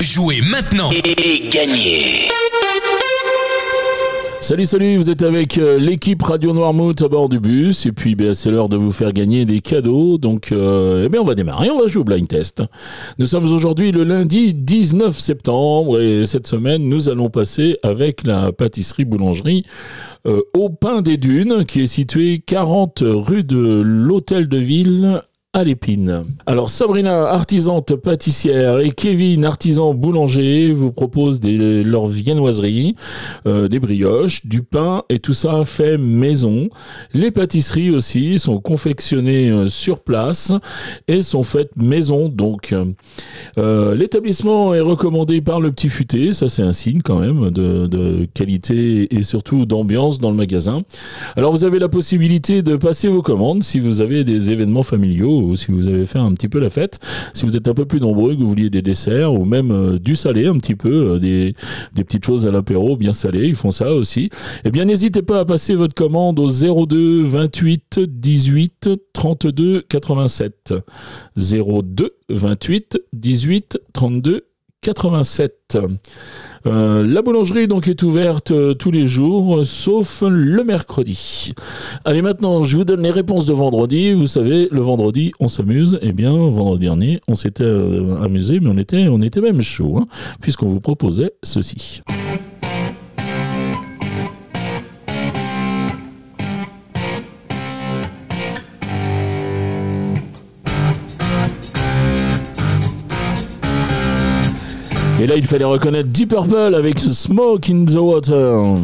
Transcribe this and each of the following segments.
Jouez maintenant et gagnez Salut, salut, vous êtes avec euh, l'équipe Radio Noirmouth à bord du bus et puis ben, c'est l'heure de vous faire gagner des cadeaux. Donc euh, eh bien, on va démarrer, on va jouer au blind test. Nous sommes aujourd'hui le lundi 19 septembre et cette semaine nous allons passer avec la pâtisserie boulangerie euh, au Pain des Dunes qui est située 40 rue de l'Hôtel de Ville à l'épine. Alors Sabrina, artisante pâtissière, et Kevin, artisan boulanger, vous proposent des, leurs viennoiseries, euh, des brioches, du pain et tout ça fait maison. Les pâtisseries aussi sont confectionnées euh, sur place et sont faites maison donc. Euh, l'établissement est recommandé par le petit futé, ça c'est un signe quand même de, de qualité et surtout d'ambiance dans le magasin. Alors vous avez la possibilité de passer vos commandes si vous avez des événements familiaux ou si vous avez fait un petit peu la fête. Si vous êtes un peu plus nombreux, que vous vouliez des desserts ou même euh, du salé un petit peu, euh, des, petites choses à l'apéro bien salées, ils font ça aussi. Eh bien, n'hésitez pas à passer votre commande au 02 28 18 32 87. 02 28 18 32 87. Euh, la boulangerie donc est ouverte euh, tous les jours, sauf le mercredi. Allez maintenant, je vous donne les réponses de vendredi. Vous savez, le vendredi, on s'amuse. Eh bien, vendredi dernier, on s'était euh, amusé, mais on était, on était même chaud, hein, puisqu'on vous proposait ceci. Et là, il fallait reconnaître Deep Purple avec Smoke in the Water.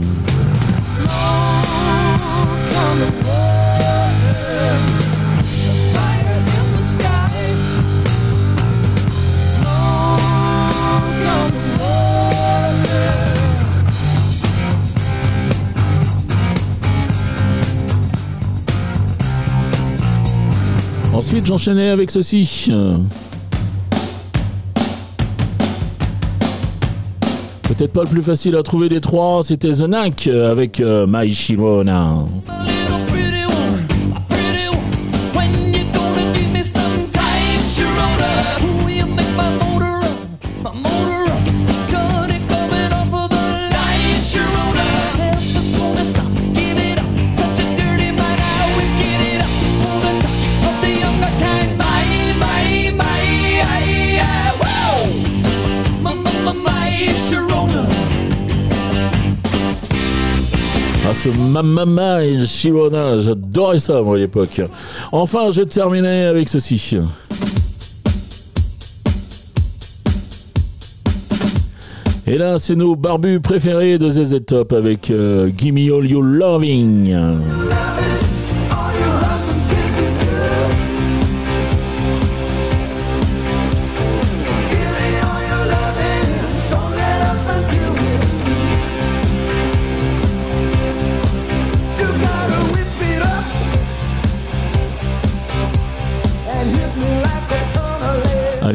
Ensuite, j'enchaînais avec ceci. Peut-être pas le plus facile à trouver des trois, c'était The Knack avec euh, My Shirona. Ah, ce Mamma et Shirona, j'adorais ça moi à l'époque. Enfin, je terminer avec ceci. Et là, c'est nos barbus préférés de ZZ Top avec euh, Gimme All Your Loving.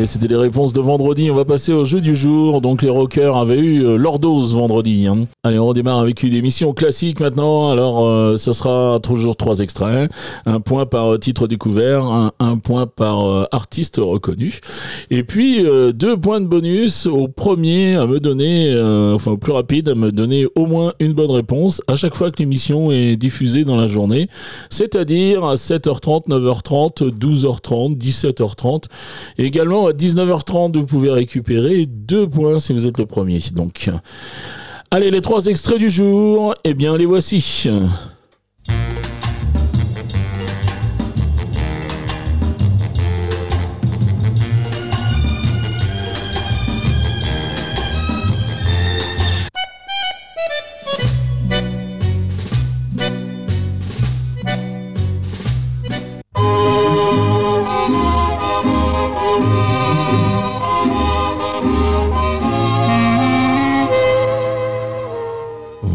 C'était les réponses de vendredi. On va passer au jeu du jour. Donc, les rockers avaient eu euh, leur dose vendredi. hein. Allez, on redémarre avec une émission classique maintenant. Alors, euh, ce sera toujours trois extraits. Un point par euh, titre découvert, un, point par artiste reconnu. Et puis, deux points de bonus au premier à me donner, enfin, au plus rapide, à me donner au moins une bonne réponse à chaque fois que l'émission est diffusée dans la journée. C'est-à-dire à 7h30, 9h30, 12h30, 17h30. Et également à 19h30, vous pouvez récupérer deux points si vous êtes le premier. Donc, allez, les trois extraits du jour, eh bien, les voici.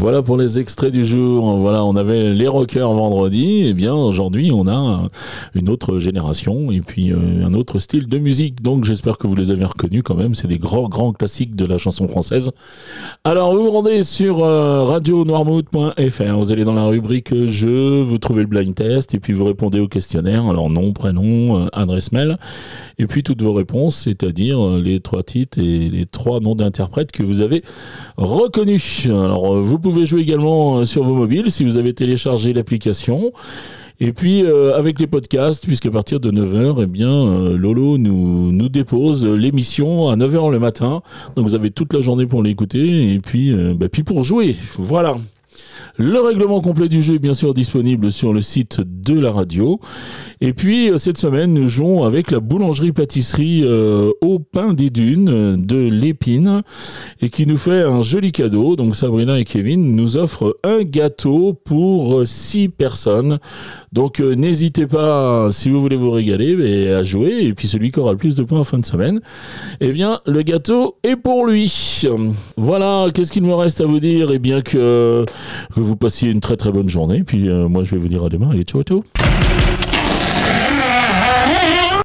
Voilà pour les extraits du jour. Voilà, on avait les rockers vendredi. Eh bien aujourd'hui, on a une autre génération et puis euh, un autre style de musique. Donc j'espère que vous les avez reconnus quand même. C'est des grands grands classiques de la chanson française. Alors vous vous rendez sur euh, radionoirmouth.fr. Vous allez dans la rubrique je, vous trouvez le blind test et puis vous répondez au questionnaire. Alors nom, prénom, euh, adresse mail et puis toutes vos réponses, c'est-à-dire les trois titres et les trois noms d'interprètes que vous avez reconnus. Alors vous pouvez jouer également sur vos mobiles si vous avez téléchargé l'application. Et puis euh, avec les podcasts, puisqu'à partir de 9h, eh bien euh, Lolo nous, dépose l'émission à 9h le matin. Donc vous avez toute la journée pour l'écouter et puis, euh, bah, puis pour jouer. Voilà. Le règlement complet du jeu est bien sûr disponible sur le site de la radio. Et puis euh, cette semaine, nous jouons avec la boulangerie-pâtisserie euh, au pain des dunes euh, de l'épine et qui nous fait un joli cadeau. Donc Sabrina et Kevin nous offrent un gâteau pour six personnes. Donc n'hésitez pas, si vous voulez vous régaler, à jouer. Et puis celui qui aura le plus de points en fin de semaine, eh bien le gâteau est pour lui. Voilà, qu'est-ce qu'il me reste à vous dire? Eh bien que, que vous passiez une très très bonne journée. Puis moi je vais vous dire à demain. Allez, ciao ciao